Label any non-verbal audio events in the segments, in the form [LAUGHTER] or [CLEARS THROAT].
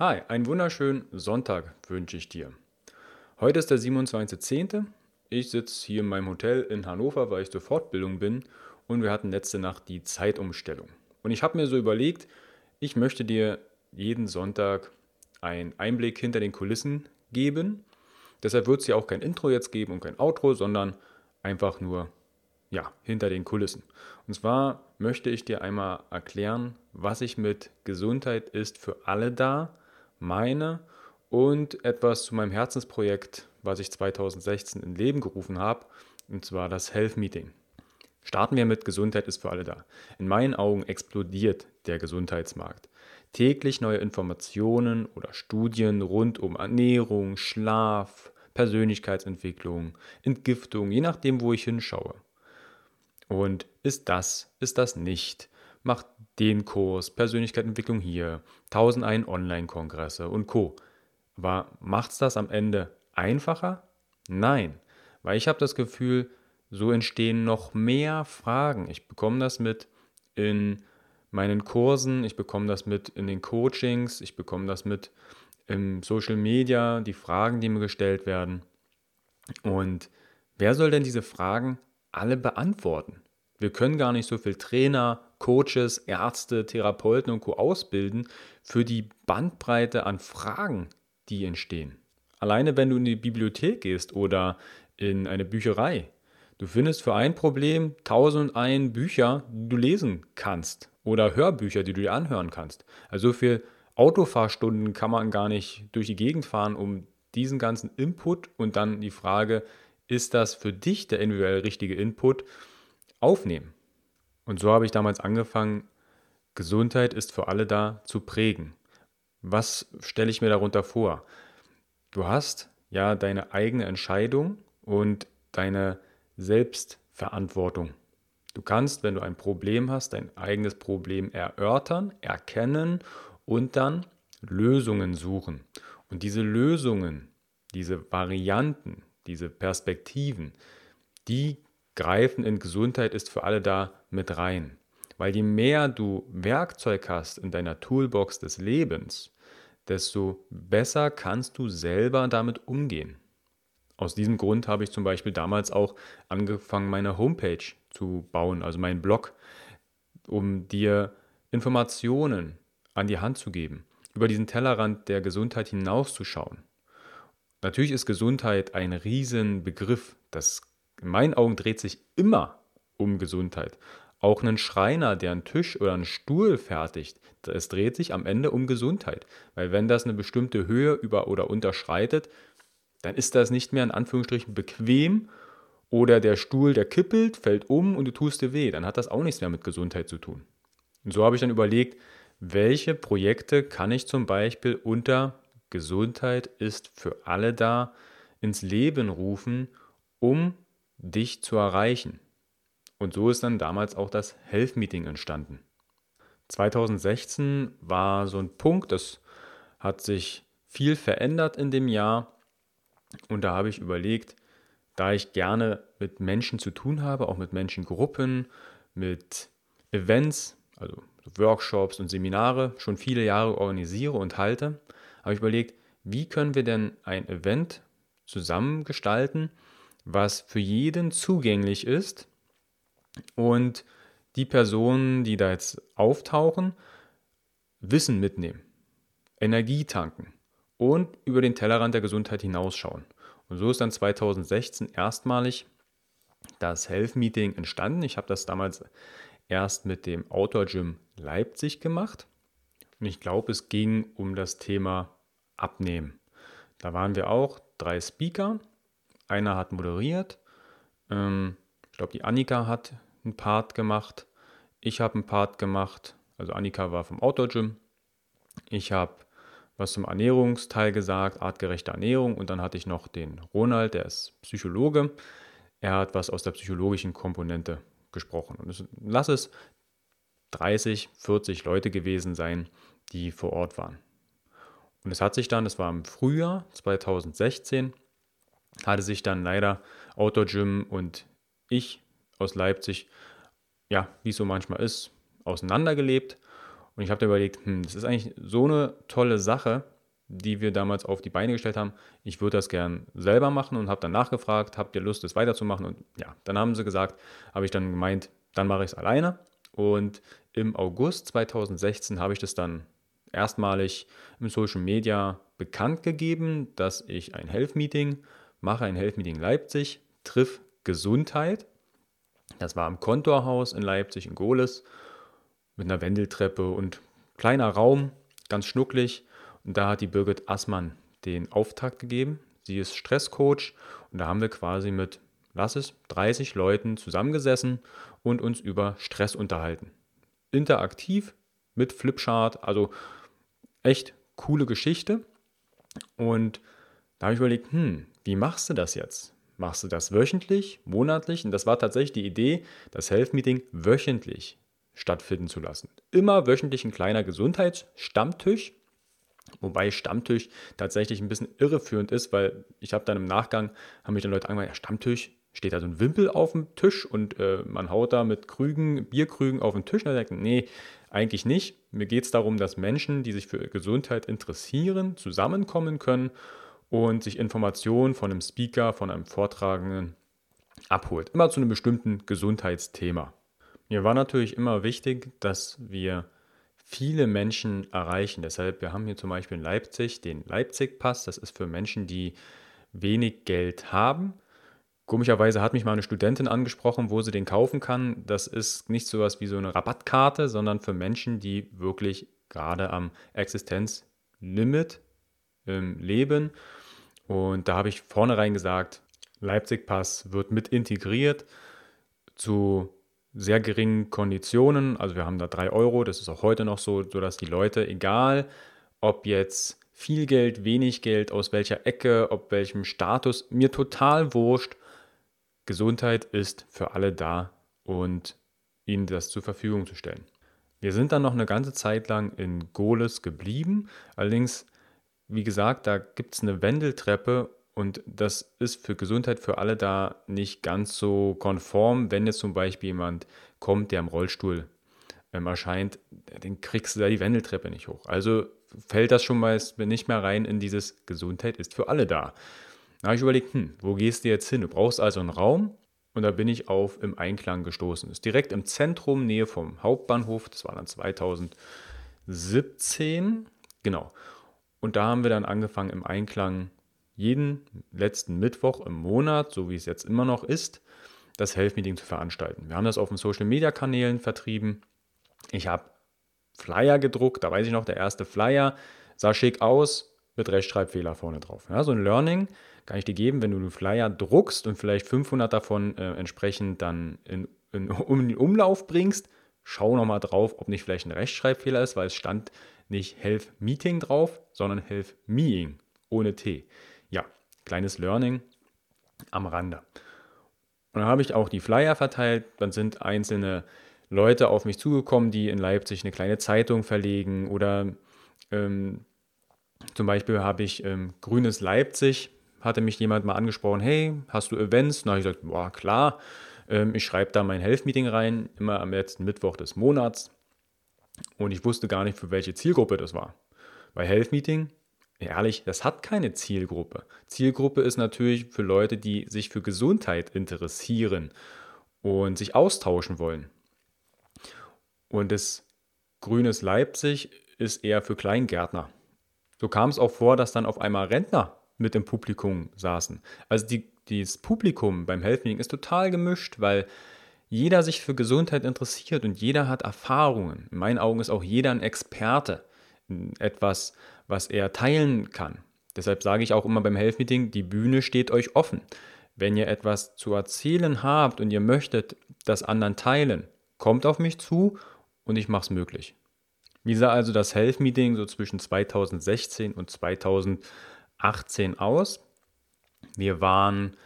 Hi, einen wunderschönen Sonntag wünsche ich dir. Heute ist der 27.10. Ich sitze hier in meinem Hotel in Hannover, weil ich zur Fortbildung bin und wir hatten letzte Nacht die Zeitumstellung. Und ich habe mir so überlegt, ich möchte dir jeden Sonntag einen Einblick hinter den Kulissen geben. Deshalb wird es hier auch kein Intro jetzt geben und kein Outro, sondern einfach nur ja, hinter den Kulissen. Und zwar möchte ich dir einmal erklären, was ich mit Gesundheit ist für alle da meine und etwas zu meinem Herzensprojekt, was ich 2016 in Leben gerufen habe, und zwar das Health Meeting. Starten wir mit Gesundheit ist für alle da. In meinen Augen explodiert der Gesundheitsmarkt. Täglich neue Informationen oder Studien rund um Ernährung, Schlaf, Persönlichkeitsentwicklung, Entgiftung, je nachdem, wo ich hinschaue. Und ist das, ist das nicht? Macht den Kurs, Persönlichkeitsentwicklung hier, 1001 Online-Kongresse und Co. Aber macht es das am Ende einfacher? Nein, weil ich habe das Gefühl, so entstehen noch mehr Fragen. Ich bekomme das mit in meinen Kursen, ich bekomme das mit in den Coachings, ich bekomme das mit im Social Media, die Fragen, die mir gestellt werden. Und wer soll denn diese Fragen alle beantworten? Wir können gar nicht so viel Trainer, Coaches, Ärzte, Therapeuten und Co. ausbilden für die Bandbreite an Fragen, die entstehen. Alleine wenn du in die Bibliothek gehst oder in eine Bücherei, du findest für ein Problem tausend ein Bücher, die du lesen kannst oder Hörbücher, die du dir anhören kannst. Also so viel Autofahrstunden kann man gar nicht durch die Gegend fahren, um diesen ganzen Input und dann die Frage, ist das für dich der individuell richtige Input, aufnehmen. Und so habe ich damals angefangen, Gesundheit ist für alle da zu prägen. Was stelle ich mir darunter vor? Du hast ja deine eigene Entscheidung und deine Selbstverantwortung. Du kannst, wenn du ein Problem hast, dein eigenes Problem erörtern, erkennen und dann Lösungen suchen. Und diese Lösungen, diese Varianten, diese Perspektiven, die Greifen in Gesundheit ist für alle da mit rein. Weil je mehr du Werkzeug hast in deiner Toolbox des Lebens, desto besser kannst du selber damit umgehen. Aus diesem Grund habe ich zum Beispiel damals auch angefangen, meine Homepage zu bauen, also meinen Blog, um dir Informationen an die Hand zu geben, über diesen Tellerrand der Gesundheit hinauszuschauen. Natürlich ist Gesundheit ein Riesenbegriff, das in meinen Augen dreht sich immer um Gesundheit. Auch ein Schreiner, der einen Tisch oder einen Stuhl fertigt, es dreht sich am Ende um Gesundheit. Weil wenn das eine bestimmte Höhe über oder unterschreitet, dann ist das nicht mehr in Anführungsstrichen bequem oder der Stuhl, der kippelt, fällt um und du tust dir weh. Dann hat das auch nichts mehr mit Gesundheit zu tun. Und so habe ich dann überlegt, welche Projekte kann ich zum Beispiel unter Gesundheit ist für alle da ins Leben rufen, um dich zu erreichen. Und so ist dann damals auch das Health Meeting entstanden. 2016 war so ein Punkt, das hat sich viel verändert in dem Jahr. Und da habe ich überlegt, da ich gerne mit Menschen zu tun habe, auch mit Menschengruppen, mit Events, also Workshops und Seminare schon viele Jahre organisiere und halte, habe ich überlegt, wie können wir denn ein Event zusammengestalten, was für jeden zugänglich ist und die Personen, die da jetzt auftauchen, Wissen mitnehmen, Energie tanken und über den Tellerrand der Gesundheit hinausschauen. Und so ist dann 2016 erstmalig das Health Meeting entstanden. Ich habe das damals erst mit dem Outdoor Gym Leipzig gemacht. Und ich glaube, es ging um das Thema Abnehmen. Da waren wir auch drei Speaker einer hat moderiert. Ähm, ich glaube, die Annika hat einen Part gemacht. Ich habe einen Part gemacht. Also Annika war vom Outdoor Gym. Ich habe was zum Ernährungsteil gesagt, artgerechte Ernährung. Und dann hatte ich noch den Ronald, der ist Psychologe. Er hat was aus der psychologischen Komponente gesprochen. Und es, lass es 30, 40 Leute gewesen sein, die vor Ort waren. Und es hat sich dann, das war im Frühjahr 2016, hatte sich dann leider Outdoor Gym und ich aus Leipzig, ja, wie es so manchmal ist, auseinandergelebt. Und ich habe da überlegt, hm, das ist eigentlich so eine tolle Sache, die wir damals auf die Beine gestellt haben. Ich würde das gern selber machen und habe dann nachgefragt, habt ihr Lust, das weiterzumachen? Und ja, dann haben sie gesagt, habe ich dann gemeint, dann mache ich es alleine. Und im August 2016 habe ich das dann erstmalig im Social Media bekannt gegeben, dass ich ein Health Meeting mache, ein Health Meeting Leipzig, triff Gesundheit. Das war im Kontorhaus in Leipzig in Gohlis mit einer Wendeltreppe und kleiner Raum, ganz schnucklig. Und da hat die Birgit Assmann den Auftakt gegeben. Sie ist Stresscoach und da haben wir quasi mit, lass es, 30 Leuten zusammengesessen und uns über Stress unterhalten. Interaktiv mit Flipchart, also echt coole Geschichte. Und da habe ich überlegt, hm, wie machst du das jetzt? Machst du das wöchentlich, monatlich? Und das war tatsächlich die Idee, das Health Meeting wöchentlich stattfinden zu lassen. Immer wöchentlich ein kleiner Gesundheitsstammtisch, wobei Stammtisch tatsächlich ein bisschen irreführend ist, weil ich habe dann im Nachgang, haben mich dann Leute angefragt, ja, Stammtisch, steht da so ein Wimpel auf dem Tisch und äh, man haut da mit Krügen, Bierkrügen auf den Tisch. Und dann sagt, nee, eigentlich nicht. Mir geht es darum, dass Menschen, die sich für Gesundheit interessieren, zusammenkommen können und sich Informationen von einem Speaker, von einem Vortragenden abholt. Immer zu einem bestimmten Gesundheitsthema. Mir war natürlich immer wichtig, dass wir viele Menschen erreichen. Deshalb, wir haben hier zum Beispiel in Leipzig den Leipzig-Pass. Das ist für Menschen, die wenig Geld haben. Komischerweise hat mich mal eine Studentin angesprochen, wo sie den kaufen kann. Das ist nicht so was wie so eine Rabattkarte, sondern für Menschen, die wirklich gerade am Existenzlimit ähm, leben. Und da habe ich vornherein gesagt, Leipzig Pass wird mit integriert zu sehr geringen Konditionen. Also wir haben da 3 Euro, das ist auch heute noch so, sodass die Leute, egal ob jetzt viel Geld, wenig Geld, aus welcher Ecke, ob welchem Status, mir total wurscht, Gesundheit ist für alle da und ihnen das zur Verfügung zu stellen. Wir sind dann noch eine ganze Zeit lang in Goles geblieben. Allerdings, wie gesagt, da gibt es eine Wendeltreppe und das ist für Gesundheit für alle da nicht ganz so konform, wenn jetzt zum Beispiel jemand kommt, der im Rollstuhl ähm, erscheint, den kriegst du da die Wendeltreppe nicht hoch. Also fällt das schon mal nicht mehr rein in dieses Gesundheit ist für alle da. Da habe ich überlegt, hm, wo gehst du jetzt hin? Du brauchst also einen Raum und da bin ich auf im Einklang gestoßen. Das ist direkt im Zentrum, Nähe vom Hauptbahnhof. Das war dann 2017. Genau. Und da haben wir dann angefangen im Einklang jeden letzten Mittwoch im Monat, so wie es jetzt immer noch ist, das Health Meeting zu veranstalten. Wir haben das auf den Social Media Kanälen vertrieben. Ich habe Flyer gedruckt, da weiß ich noch, der erste Flyer sah schick aus mit Rechtschreibfehler vorne drauf. Ja, so ein Learning kann ich dir geben, wenn du einen Flyer druckst und vielleicht 500 davon äh, entsprechend dann in, in, [LAUGHS] um den Umlauf bringst, schau nochmal drauf, ob nicht vielleicht ein Rechtschreibfehler ist, weil es stand nicht Health Meeting drauf, sondern Health Meeting ohne T ja, kleines Learning am Rande. Und dann habe ich auch die Flyer verteilt. Dann sind einzelne Leute auf mich zugekommen, die in Leipzig eine kleine Zeitung verlegen. Oder ähm, zum Beispiel habe ich ähm, Grünes Leipzig, hatte mich jemand mal angesprochen, hey, hast du Events? Na, ich gesagt, boah, klar. Ähm, ich schreibe da mein Health Meeting rein, immer am letzten Mittwoch des Monats. Und ich wusste gar nicht, für welche Zielgruppe das war. Bei Health Meeting Ehrlich, das hat keine Zielgruppe. Zielgruppe ist natürlich für Leute, die sich für Gesundheit interessieren und sich austauschen wollen. Und das Grünes Leipzig ist eher für Kleingärtner. So kam es auch vor, dass dann auf einmal Rentner mit im Publikum saßen. Also die, dieses Publikum beim Health ist total gemischt, weil jeder sich für Gesundheit interessiert und jeder hat Erfahrungen. In meinen Augen ist auch jeder ein Experte. Etwas, was er teilen kann. Deshalb sage ich auch immer beim Health Meeting, die Bühne steht euch offen. Wenn ihr etwas zu erzählen habt und ihr möchtet das anderen teilen, kommt auf mich zu und ich mache es möglich. Wie sah also das Health Meeting so zwischen 2016 und 2018 aus? Wir waren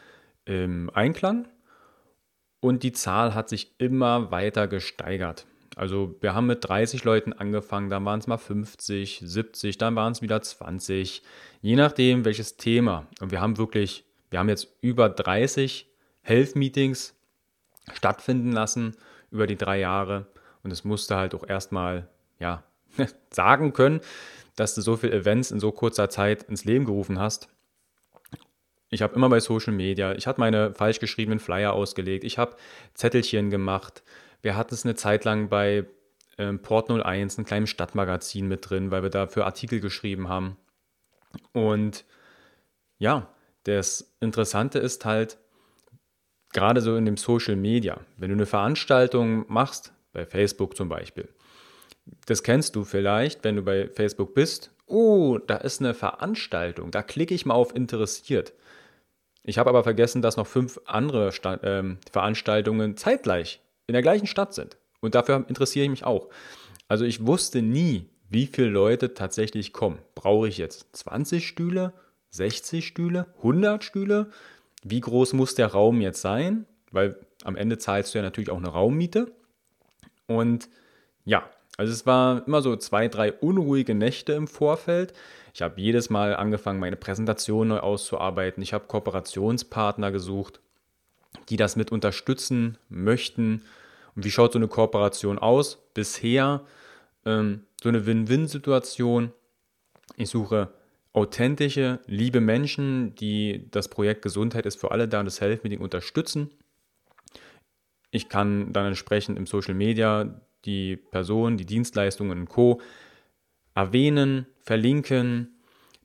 im Einklang und die Zahl hat sich immer weiter gesteigert. Also wir haben mit 30 Leuten angefangen, dann waren es mal 50, 70, dann waren es wieder 20, je nachdem welches Thema. Und wir haben wirklich, wir haben jetzt über 30 Health Meetings stattfinden lassen über die drei Jahre. Und es musste halt auch erstmal, ja, [LAUGHS] sagen können, dass du so viele Events in so kurzer Zeit ins Leben gerufen hast. Ich habe immer bei Social Media, ich habe meine falsch geschriebenen Flyer ausgelegt, ich habe Zettelchen gemacht. Wir hatten es eine Zeit lang bei ähm, Port 01, einem kleinen Stadtmagazin mit drin, weil wir dafür Artikel geschrieben haben. Und ja, das Interessante ist halt, gerade so in dem Social Media, wenn du eine Veranstaltung machst, bei Facebook zum Beispiel, das kennst du vielleicht, wenn du bei Facebook bist. Oh, da ist eine Veranstaltung, da klicke ich mal auf interessiert. Ich habe aber vergessen, dass noch fünf andere Sta ähm, Veranstaltungen zeitgleich in der gleichen Stadt sind. Und dafür interessiere ich mich auch. Also ich wusste nie, wie viele Leute tatsächlich kommen. Brauche ich jetzt 20 Stühle, 60 Stühle, 100 Stühle? Wie groß muss der Raum jetzt sein? Weil am Ende zahlst du ja natürlich auch eine Raummiete. Und ja, also es war immer so zwei, drei unruhige Nächte im Vorfeld. Ich habe jedes Mal angefangen, meine Präsentation neu auszuarbeiten. Ich habe Kooperationspartner gesucht, die das mit unterstützen möchten. Und wie schaut so eine Kooperation aus? Bisher ähm, so eine Win-Win-Situation. Ich suche authentische, liebe Menschen, die das Projekt Gesundheit ist für alle da und das Health Meeting unterstützen. Ich kann dann entsprechend im Social Media die Person, die Dienstleistungen und Co. erwähnen, verlinken.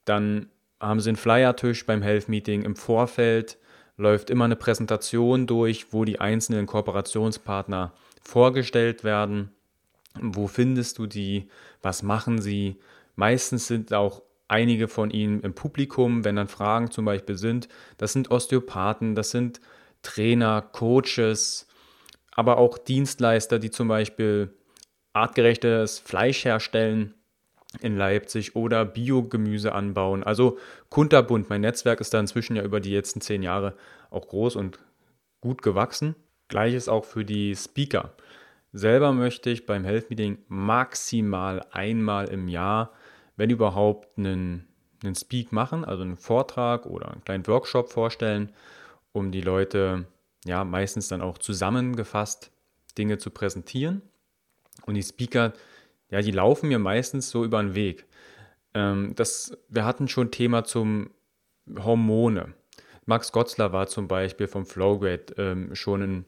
Dann haben sie einen Flyer-Tisch beim Health Meeting. Im Vorfeld läuft immer eine Präsentation durch, wo die einzelnen Kooperationspartner vorgestellt werden. Wo findest du die? Was machen sie? Meistens sind auch einige von ihnen im Publikum, wenn dann Fragen zum Beispiel sind. Das sind Osteopathen, das sind Trainer, Coaches, aber auch Dienstleister, die zum Beispiel artgerechtes Fleisch herstellen in Leipzig oder Biogemüse anbauen. Also kunterbunt. Mein Netzwerk ist da inzwischen ja über die letzten zehn Jahre auch groß und gut gewachsen. Gleiches auch für die Speaker. Selber möchte ich beim Health Meeting maximal einmal im Jahr, wenn überhaupt, einen, einen Speak machen, also einen Vortrag oder einen kleinen Workshop vorstellen, um die Leute ja, meistens dann auch zusammengefasst Dinge zu präsentieren. Und die Speaker, ja, die laufen mir meistens so über den Weg. Ähm, das, wir hatten schon Thema zum Hormone. Max Gotzler war zum Beispiel vom Flowgrade ähm, schon in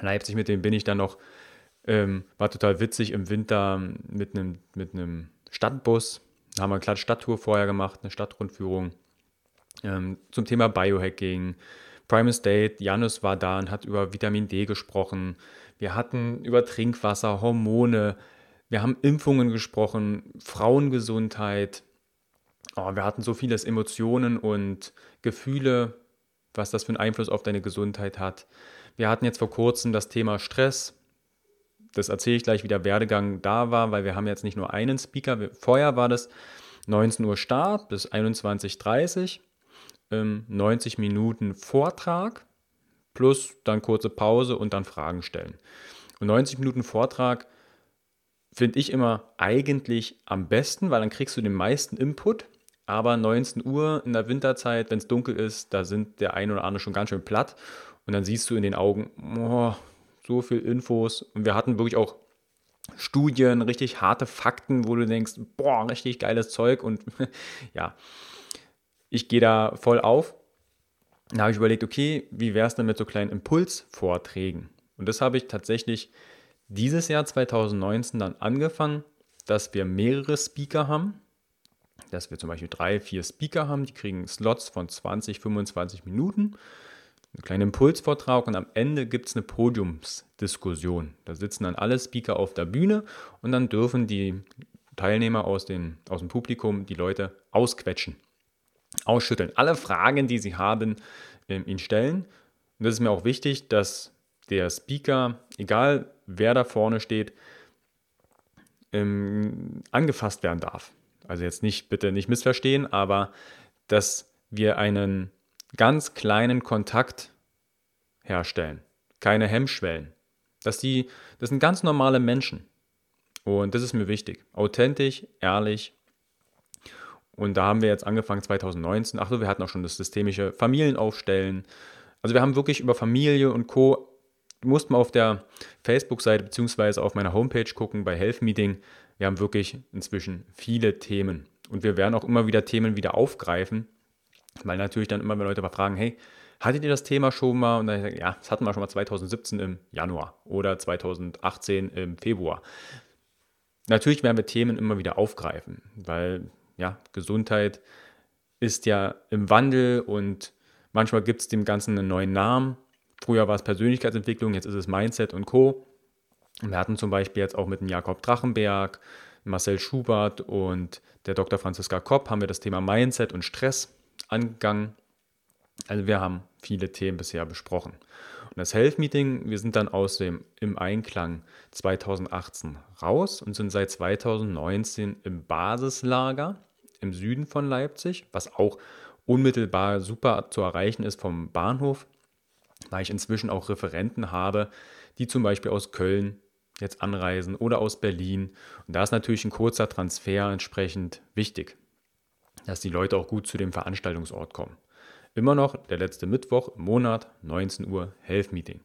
Leipzig, mit dem bin ich dann noch, ähm, war total witzig im Winter mit einem mit Stadtbus. Da haben wir eine Stadttour vorher gemacht, eine Stadtrundführung ähm, zum Thema Biohacking, Prime State, Janus war da und hat über Vitamin D gesprochen. Wir hatten über Trinkwasser, Hormone, wir haben Impfungen gesprochen, Frauengesundheit. Oh, wir hatten so vieles Emotionen und Gefühle, was das für einen Einfluss auf deine Gesundheit hat. Wir hatten jetzt vor kurzem das Thema Stress. Das erzähle ich gleich, wie der Werdegang da war, weil wir haben jetzt nicht nur einen Speaker. Vorher war das 19 Uhr Start bis 21.30 Uhr ähm, 90 Minuten Vortrag plus dann kurze Pause und dann Fragen stellen. Und 90 Minuten Vortrag finde ich immer eigentlich am besten, weil dann kriegst du den meisten Input. Aber 19 Uhr in der Winterzeit, wenn es dunkel ist, da sind der eine oder andere schon ganz schön platt. Und dann siehst du in den Augen, oh, so viel Infos. Und wir hatten wirklich auch Studien, richtig harte Fakten, wo du denkst, boah, richtig geiles Zeug. Und [LAUGHS] ja, ich gehe da voll auf. Da habe ich überlegt, okay, wie wäre es denn mit so kleinen Impulsvorträgen? Und das habe ich tatsächlich dieses Jahr 2019 dann angefangen, dass wir mehrere Speaker haben, dass wir zum Beispiel drei, vier Speaker haben, die kriegen Slots von 20, 25 Minuten, einen kleinen Impulsvortrag und am Ende gibt es eine Podiumsdiskussion. Da sitzen dann alle Speaker auf der Bühne und dann dürfen die Teilnehmer aus, den, aus dem Publikum die Leute ausquetschen ausschütteln. Alle Fragen, die Sie haben, ähm, ihn stellen. Und das ist mir auch wichtig, dass der Speaker, egal wer da vorne steht, ähm, angefasst werden darf. Also jetzt nicht, bitte nicht missverstehen, aber dass wir einen ganz kleinen Kontakt herstellen. Keine Hemmschwellen. Dass die, das sind ganz normale Menschen. Und das ist mir wichtig. Authentisch, ehrlich und da haben wir jetzt angefangen 2019. Achso, wir hatten auch schon das systemische Familienaufstellen. Also wir haben wirklich über Familie und Co. Du musst mal auf der Facebook-Seite bzw. auf meiner Homepage gucken bei Health Meeting. wir haben wirklich inzwischen viele Themen. Und wir werden auch immer wieder Themen wieder aufgreifen, weil natürlich dann immer, wenn Leute fragen, hey, hattet ihr das Thema schon mal? Und dann sage ich, ja, das hatten wir schon mal 2017 im Januar oder 2018 im Februar. Natürlich werden wir Themen immer wieder aufgreifen, weil ja, Gesundheit ist ja im Wandel und manchmal gibt es dem Ganzen einen neuen Namen. Früher war es Persönlichkeitsentwicklung, jetzt ist es Mindset und Co. Wir hatten zum Beispiel jetzt auch mit dem Jakob Drachenberg, Marcel Schubert und der Dr. Franziska Kopp haben wir das Thema Mindset und Stress angegangen. Also wir haben viele Themen bisher besprochen. Und das Health Meeting, wir sind dann aus dem im Einklang 2018 raus und sind seit 2019 im Basislager im Süden von Leipzig, was auch unmittelbar super zu erreichen ist vom Bahnhof, weil ich inzwischen auch Referenten habe, die zum Beispiel aus Köln jetzt anreisen oder aus Berlin. Und da ist natürlich ein kurzer Transfer entsprechend wichtig, dass die Leute auch gut zu dem Veranstaltungsort kommen. Immer noch der letzte Mittwoch im Monat, 19 Uhr, Health Meeting.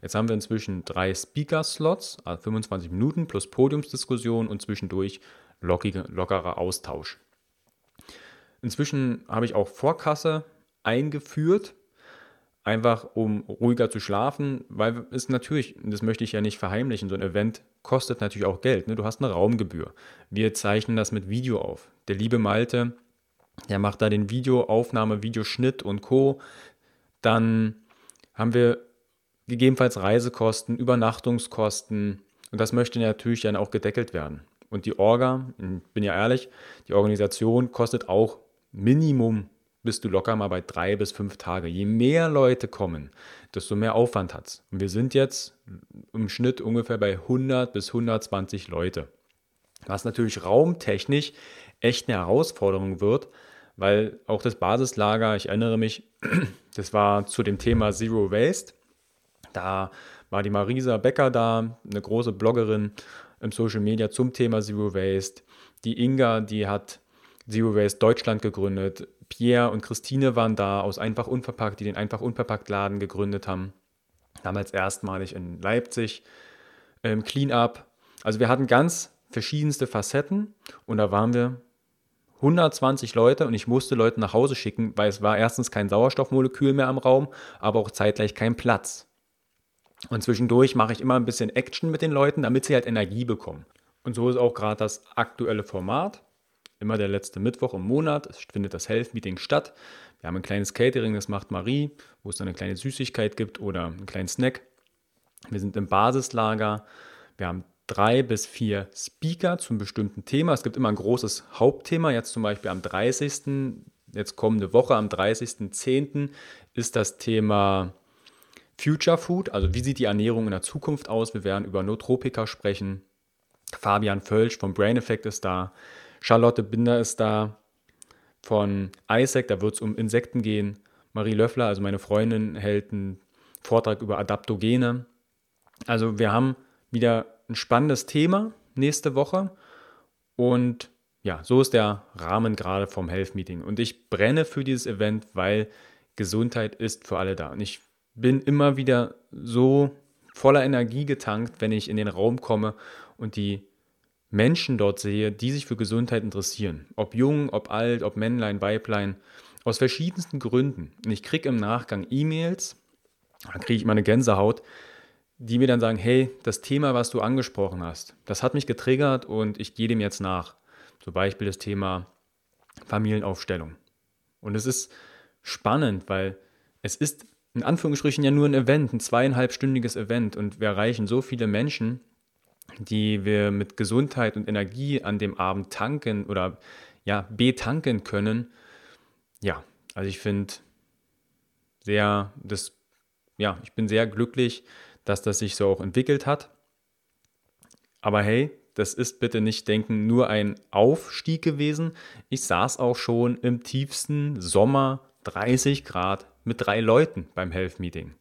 Jetzt haben wir inzwischen drei Speaker-Slots, also 25 Minuten plus Podiumsdiskussion und zwischendurch lockige, lockerer Austausch. Inzwischen habe ich auch Vorkasse eingeführt, einfach um ruhiger zu schlafen, weil es natürlich, das möchte ich ja nicht verheimlichen, so ein Event kostet natürlich auch Geld. Ne? Du hast eine Raumgebühr. Wir zeichnen das mit Video auf. Der liebe Malte, der macht da den Videoaufnahme, Videoschnitt und Co. Dann haben wir gegebenenfalls Reisekosten, Übernachtungskosten und das möchte natürlich dann auch gedeckelt werden. Und die Orga, ich bin ja ehrlich, die Organisation kostet auch Minimum bist du locker mal bei drei bis fünf Tage. Je mehr Leute kommen, desto mehr Aufwand hat es. Und wir sind jetzt im Schnitt ungefähr bei 100 bis 120 Leute. Was natürlich raumtechnisch echt eine Herausforderung wird, weil auch das Basislager, ich erinnere mich, [CLEARS THROAT] das war zu dem Thema Zero Waste. Da war die Marisa Becker da, eine große Bloggerin im Social Media zum Thema Zero Waste. Die Inga, die hat Zero Waste Deutschland gegründet. Pierre und Christine waren da aus Einfach Unverpackt, die den Einfach Unverpackt Laden gegründet haben. Damals erstmalig in Leipzig. Ähm, Cleanup. Also wir hatten ganz verschiedenste Facetten und da waren wir 120 Leute und ich musste Leute nach Hause schicken, weil es war erstens kein Sauerstoffmolekül mehr am Raum, aber auch zeitgleich kein Platz. Und zwischendurch mache ich immer ein bisschen Action mit den Leuten, damit sie halt Energie bekommen. Und so ist auch gerade das aktuelle Format immer der letzte Mittwoch im Monat es findet das Health Meeting statt. Wir haben ein kleines Catering, das macht Marie, wo es dann eine kleine Süßigkeit gibt oder einen kleinen Snack. Wir sind im Basislager. Wir haben drei bis vier Speaker zum bestimmten Thema. Es gibt immer ein großes Hauptthema. Jetzt zum Beispiel am 30. Jetzt kommende Woche, am 30.10. ist das Thema Future Food. Also wie sieht die Ernährung in der Zukunft aus? Wir werden über Notropika sprechen. Fabian Völsch vom Brain Effect ist da. Charlotte Binder ist da von Isaac, da wird es um Insekten gehen. Marie Löffler, also meine Freundin, hält einen Vortrag über Adaptogene. Also wir haben wieder ein spannendes Thema nächste Woche und ja, so ist der Rahmen gerade vom Health Meeting. Und ich brenne für dieses Event, weil Gesundheit ist für alle da. Und ich bin immer wieder so voller Energie getankt, wenn ich in den Raum komme und die Menschen dort sehe, die sich für Gesundheit interessieren. Ob jung, ob alt, ob Männlein, Weiblein, aus verschiedensten Gründen. Und ich kriege im Nachgang E-Mails, da kriege ich immer eine Gänsehaut, die mir dann sagen, hey, das Thema, was du angesprochen hast, das hat mich getriggert und ich gehe dem jetzt nach. Zum Beispiel das Thema Familienaufstellung. Und es ist spannend, weil es ist in Anführungsstrichen ja nur ein Event, ein zweieinhalbstündiges Event und wir erreichen so viele Menschen die wir mit Gesundheit und Energie an dem Abend tanken oder ja, betanken können. Ja, also ich finde sehr, das, ja, ich bin sehr glücklich, dass das sich so auch entwickelt hat. Aber hey, das ist bitte nicht denken, nur ein Aufstieg gewesen. Ich saß auch schon im tiefsten Sommer 30 Grad mit drei Leuten beim Health Meeting,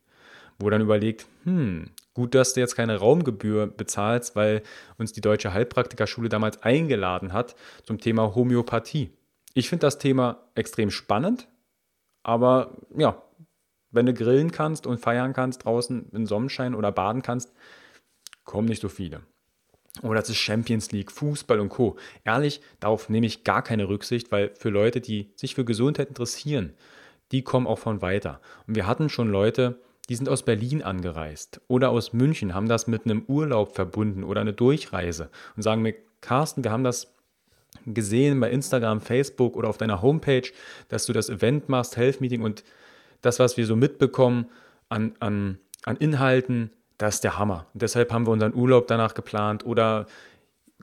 wo dann überlegt, hm, Gut, dass du jetzt keine Raumgebühr bezahlst, weil uns die Deutsche Heilpraktikerschule damals eingeladen hat zum Thema Homöopathie. Ich finde das Thema extrem spannend, aber ja, wenn du grillen kannst und feiern kannst draußen im Sonnenschein oder baden kannst, kommen nicht so viele. Oder es ist Champions League, Fußball und Co. Ehrlich, darauf nehme ich gar keine Rücksicht, weil für Leute, die sich für Gesundheit interessieren, die kommen auch von weiter. Und wir hatten schon Leute, die sind aus Berlin angereist oder aus München, haben das mit einem Urlaub verbunden oder eine Durchreise und sagen mir, Carsten, wir haben das gesehen bei Instagram, Facebook oder auf deiner Homepage, dass du das Event machst, Health Meeting und das, was wir so mitbekommen an, an, an Inhalten, das ist der Hammer. Und deshalb haben wir unseren Urlaub danach geplant oder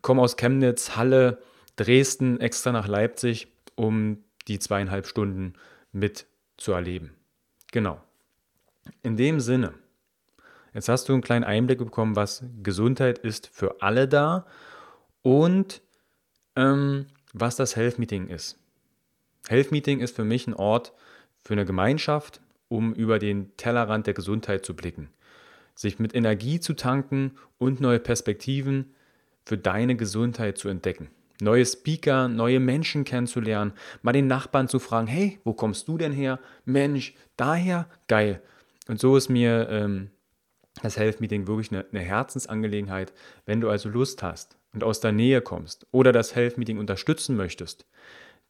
kommen aus Chemnitz, Halle, Dresden extra nach Leipzig, um die zweieinhalb Stunden mitzuerleben. Genau. In dem Sinne, jetzt hast du einen kleinen Einblick bekommen, was Gesundheit ist für alle da und ähm, was das Health Meeting ist. Health Meeting ist für mich ein Ort für eine Gemeinschaft, um über den Tellerrand der Gesundheit zu blicken, sich mit Energie zu tanken und neue Perspektiven für deine Gesundheit zu entdecken. Neue Speaker, neue Menschen kennenzulernen, mal den Nachbarn zu fragen, hey, wo kommst du denn her? Mensch, daher? Geil. Und so ist mir ähm, das Health Meeting wirklich eine, eine Herzensangelegenheit. Wenn du also Lust hast und aus der Nähe kommst oder das Health Meeting unterstützen möchtest,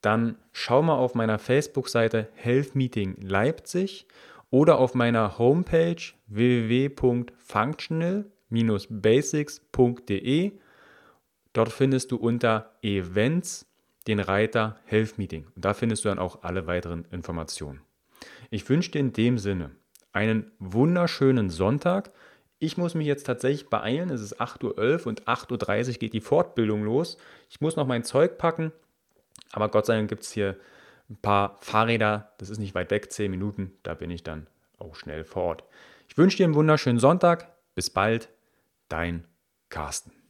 dann schau mal auf meiner Facebook-Seite Health Meeting Leipzig oder auf meiner Homepage www.functional-basics.de. Dort findest du unter Events den Reiter Health Meeting. Und da findest du dann auch alle weiteren Informationen. Ich wünsche dir in dem Sinne einen wunderschönen Sonntag. Ich muss mich jetzt tatsächlich beeilen. Es ist 8.11 Uhr und 8.30 Uhr geht die Fortbildung los. Ich muss noch mein Zeug packen. Aber Gott sei Dank gibt es hier ein paar Fahrräder. Das ist nicht weit weg, 10 Minuten. Da bin ich dann auch schnell vor Ort. Ich wünsche dir einen wunderschönen Sonntag. Bis bald. Dein Carsten.